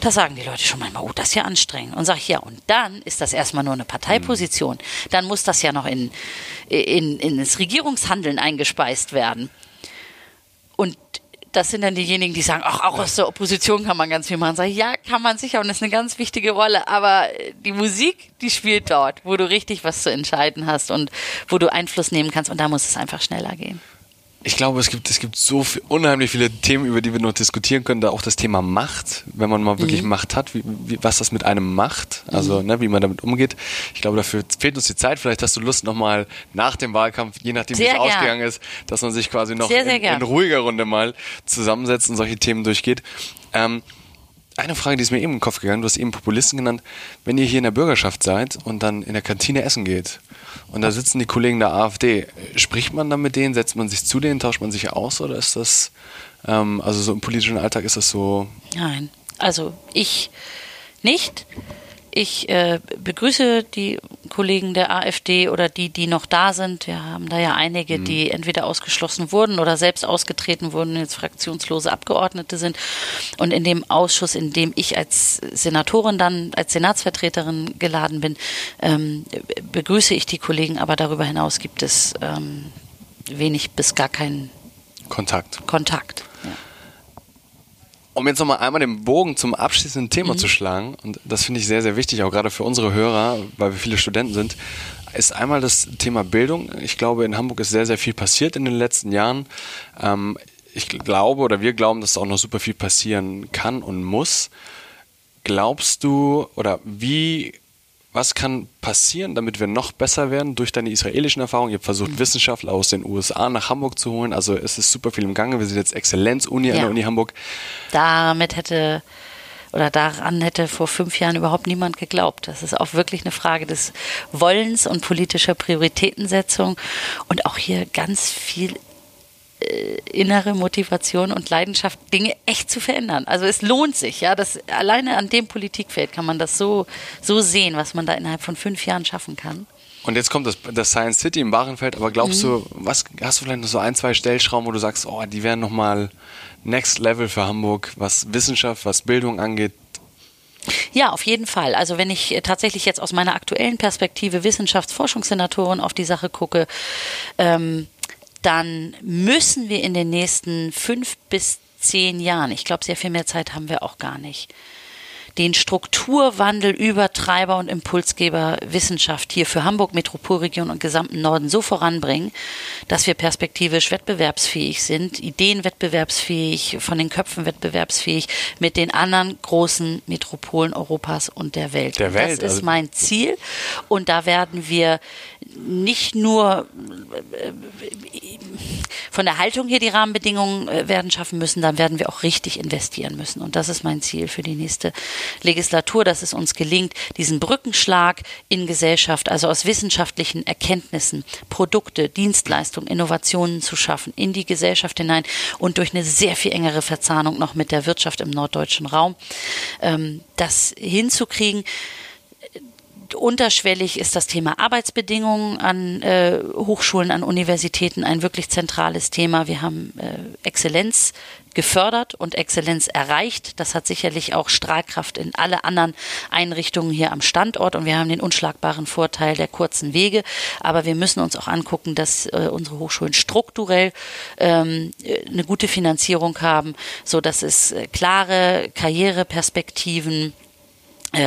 Da sagen die Leute schon manchmal, oh, das ist ja anstrengend. Und sag ich, ja, und dann ist das erstmal nur eine Parteiposition. Dann muss das ja noch in, in, in das Regierungshandeln eingespeist werden. Und das sind dann diejenigen, die sagen, ach, auch aus der Opposition kann man ganz viel machen. Sag ich, ja, kann man sicher und das ist eine ganz wichtige Rolle. Aber äh, die Musik, die spielt dort, wo du richtig was zu entscheiden hast und wo du Einfluss nehmen kannst. Und da muss es einfach schneller gehen. Ich glaube, es gibt, es gibt so viel, unheimlich viele Themen, über die wir noch diskutieren können. Da auch das Thema Macht, wenn man mal wirklich Mhm. Macht hat, wie, wie, was das mit einem macht, also ne, wie man damit umgeht. Ich glaube, dafür fehlt uns die Zeit. Vielleicht hast du Lust, nochmal nach dem Wahlkampf, je nachdem, wie es ausgegangen ist, dass man sich quasi noch Sehr, sehr in, in ruhiger Runde mal zusammensetzt und solche Themen durchgeht. Ähm, eine Frage, die ist mir eben im Kopf gegangen, du hast eben Populisten genannt. Wenn ihr hier in der Bürgerschaft seid und dann in der Kantine essen geht und da sitzen die Kollegen der AfD. Spricht man dann mit denen, setzt man sich zu denen, tauscht man sich aus oder ist das, ähm, also so im politischen Alltag ist das so? Nein, also ich nicht. Ich äh, begrüße die Kollegen der AfD oder die, die noch da sind. Wir haben da ja einige, die mhm. entweder ausgeschlossen wurden oder selbst ausgetreten wurden, jetzt fraktionslose Abgeordnete sind. Und in dem Ausschuss, in dem ich als Senatorin dann, als Senatsvertreterin geladen bin, ähm, begrüße ich die Kollegen. Aber darüber hinaus gibt es ähm, wenig bis gar keinen Kontakt. Kontakt. Um jetzt nochmal einmal den Bogen zum abschließenden Thema mhm. zu schlagen, und das finde ich sehr, sehr wichtig, auch gerade für unsere Hörer, weil wir viele Studenten sind, ist einmal das Thema Bildung. Ich glaube, in Hamburg ist sehr, sehr viel passiert in den letzten Jahren. Ähm, ich glaube oder wir glauben, dass auch noch super viel passieren kann und muss. Glaubst du oder wie was kann passieren, damit wir noch besser werden durch deine israelischen Erfahrungen? Ihr habt versucht, mhm. Wissenschaftler aus den USA nach Hamburg zu holen. Also es ist super viel im Gange. Wir sind jetzt Exzellenz-Uni ja. an der Uni Hamburg. Damit hätte oder daran hätte vor fünf Jahren überhaupt niemand geglaubt. Das ist auch wirklich eine Frage des Wollens und politischer Prioritätensetzung und auch hier ganz viel innere Motivation und Leidenschaft, Dinge echt zu verändern. Also es lohnt sich, ja, das alleine an dem Politikfeld kann man das so, so sehen, was man da innerhalb von fünf Jahren schaffen kann. Und jetzt kommt das, das Science City im Warenfeld, aber glaubst mhm. du, was hast du vielleicht noch so ein, zwei Stellschrauben, wo du sagst, oh, die wären nochmal Next Level für Hamburg, was Wissenschaft, was Bildung angeht, ja, auf jeden Fall. Also wenn ich tatsächlich jetzt aus meiner aktuellen Perspektive Wissenschaftsforschungssenatorin auf die Sache gucke, ähm, dann müssen wir in den nächsten fünf bis zehn Jahren, ich glaube, sehr viel mehr Zeit haben wir auch gar nicht, den Strukturwandel über Treiber und Impulsgeber Wissenschaft hier für Hamburg Metropolregion und gesamten Norden so voranbringen, dass wir perspektivisch wettbewerbsfähig sind, ideenwettbewerbsfähig, von den Köpfen wettbewerbsfähig mit den anderen großen Metropolen Europas und der Welt. Der Welt das ist also mein Ziel und da werden wir nicht nur äh, von der Haltung hier die Rahmenbedingungen äh, werden schaffen müssen, dann werden wir auch richtig investieren müssen. Und das ist mein Ziel für die nächste Legislatur, dass es uns gelingt, diesen Brückenschlag in Gesellschaft, also aus wissenschaftlichen Erkenntnissen, Produkte, Dienstleistungen, Innovationen zu schaffen, in die Gesellschaft hinein und durch eine sehr viel engere Verzahnung noch mit der Wirtschaft im norddeutschen Raum, ähm, das hinzukriegen unterschwellig ist das Thema Arbeitsbedingungen an äh, Hochschulen, an Universitäten ein wirklich zentrales Thema. Wir haben äh, Exzellenz gefördert und Exzellenz erreicht. Das hat sicherlich auch Strahlkraft in alle anderen Einrichtungen hier am Standort und wir haben den unschlagbaren Vorteil der kurzen Wege. Aber wir müssen uns auch angucken, dass äh, unsere Hochschulen strukturell ähm, eine gute Finanzierung haben, so dass es äh, klare Karriereperspektiven äh,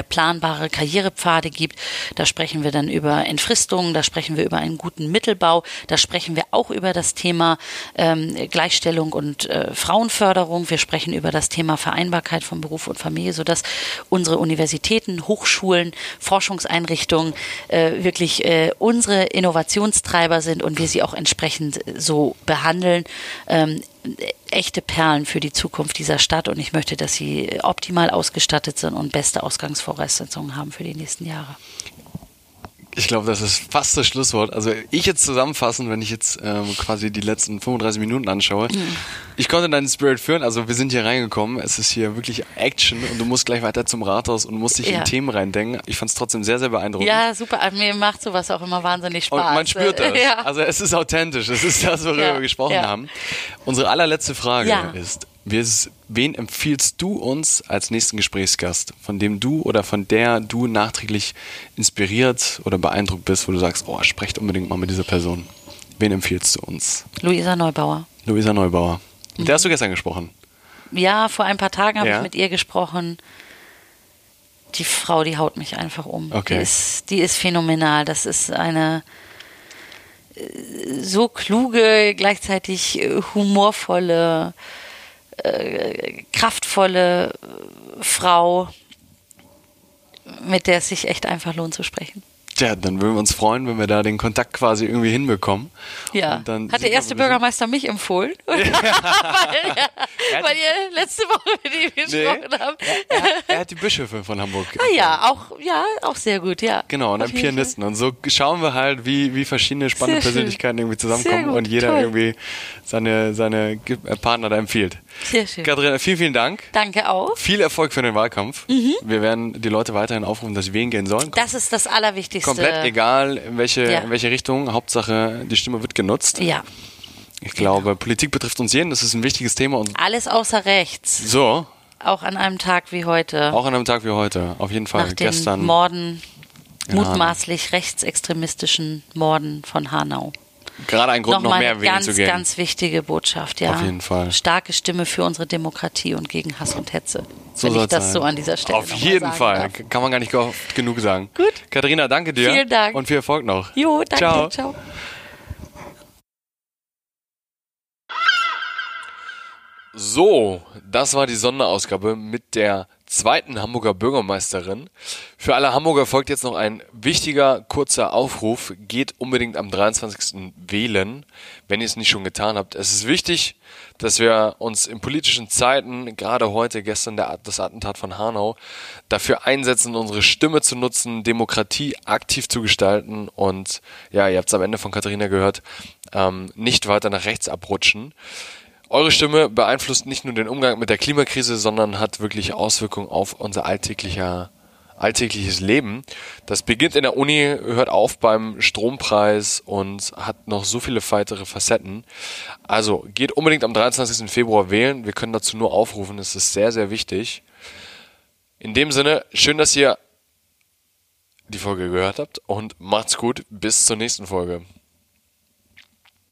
planbare Karrierepfade gibt. Da sprechen wir dann über Entfristungen, da sprechen wir über einen guten Mittelbau, da sprechen wir auch über das Thema ähm, Gleichstellung und äh, Frauenförderung. Wir sprechen über das Thema Vereinbarkeit von Beruf und Familie, sodass unsere Universitäten, Hochschulen, Forschungseinrichtungen äh, wirklich äh, unsere Innovationstreiber sind und wir sie auch entsprechend so behandeln. Ähm, echte Perlen für die Zukunft dieser Stadt und ich möchte, dass sie optimal ausgestattet sind und beste Ausgangsvoraussetzungen haben für die nächsten Jahre. Ich glaube, das ist fast das Schlusswort. Also ich jetzt zusammenfassen, wenn ich jetzt ähm, quasi die letzten 35 Minuten anschaue. Mhm. Ich konnte deinen Spirit führen, also wir sind hier reingekommen. Es ist hier wirklich Action und du musst gleich weiter zum Rathaus und musst dich ja. in Themen reindenken. Ich fand es trotzdem sehr, sehr beeindruckend. Ja, super. Mir macht sowas auch immer wahnsinnig Spaß. Und man spürt das. Ja. Also es ist authentisch. Es ist das, worüber ja. wir gesprochen haben. Unsere allerletzte Frage ist, wen empfiehlst du uns als nächsten Gesprächsgast, von dem du oder von der du nachträglich inspiriert oder beeindruckt bist, wo du sagst, oh, sprecht unbedingt mal mit dieser Person? Wen empfiehlst du uns? Luisa Neubauer. Luisa Neubauer. Mit der hast du gestern gesprochen. Ja, vor ein paar Tagen habe ja. ich mit ihr gesprochen. Die Frau, die haut mich einfach um. Okay. Die ist, die ist phänomenal. Das ist eine äh, so kluge, gleichzeitig äh, humorvolle, äh, kraftvolle Frau, mit der es sich echt einfach lohnt zu sprechen. Ja, dann würden wir uns freuen, wenn wir da den Kontakt quasi irgendwie hinbekommen. Ja. Und dann Hat der erste Bürgermeister mich empfohlen? weil, ja, weil ihr letzte Woche mit ihm gesprochen habt. Er, er hat die Bischöfe von Hamburg. Ah ja, auch, ja, auch sehr gut, ja. Genau, und Auf einen Pianisten. Und so schauen wir halt, wie, wie verschiedene spannende Sehr schön. Persönlichkeiten irgendwie zusammenkommen und jeder toll. irgendwie seine, seine äh, Partner da empfiehlt. Sehr schön. Katharina, vielen, vielen Dank. Danke auch. Viel Erfolg für den Wahlkampf. Wir werden die Leute weiterhin aufrufen, dass sie wählen gehen sollen. Mhm. Das ist das Allerwichtigste. Komplett egal, in welche, Ja. in welche Richtung. Hauptsache, die Stimme wird genutzt. Ja, Ich glaube, Politik betrifft uns jeden. Das ist ein wichtiges Thema. Und alles außer rechts. so, Auch an einem Tag wie heute. auch an einem Tag wie heute. Auf jeden Fall. nach den Gestern. Morden, mutmaßlich rechtsextremistischen Morden von Hanau. Gerade ein Grund, noch Nochmal mehr eine wählen ganz, zu gehen. ganz wichtige Botschaft, ja. Auf jeden Fall. Starke Stimme für unsere Demokratie und gegen Hass und Hetze. So wenn ich das sein. so an dieser Stelle Auf noch jeden Fall. Darf. Kann man gar nicht genug sagen. Gut. Katharina, danke dir. Vielen Dank. Und viel Erfolg noch. Jo, danke. Ciao. Ciao. So, das war die Sonderausgabe mit der zweiten Hamburger Bürgermeisterin. Für alle Hamburger folgt jetzt noch ein wichtiger, kurzer Aufruf. Geht unbedingt am 23. wählen, wenn ihr es nicht schon getan habt. Es ist wichtig, dass wir uns in politischen Zeiten, gerade heute, gestern der, das Attentat von Hanau, dafür einsetzen, unsere Stimme zu nutzen, Demokratie aktiv zu gestalten und, ja, ihr habt es am Ende von Katharina gehört, ähm, nicht weiter nach rechts abrutschen. Eure Stimme beeinflusst nicht nur den Umgang mit der Klimakrise, sondern hat wirklich Auswirkungen auf unser alltäglicher, alltägliches Leben. Das beginnt in der Uni, hört auf beim Strompreis und hat noch so viele weitere Facetten. Also geht unbedingt am 23. Februar wählen. Wir können dazu nur aufrufen. Es ist sehr, sehr wichtig. In dem Sinne, schön, dass ihr die Folge gehört habt und macht's gut. Bis zur nächsten Folge.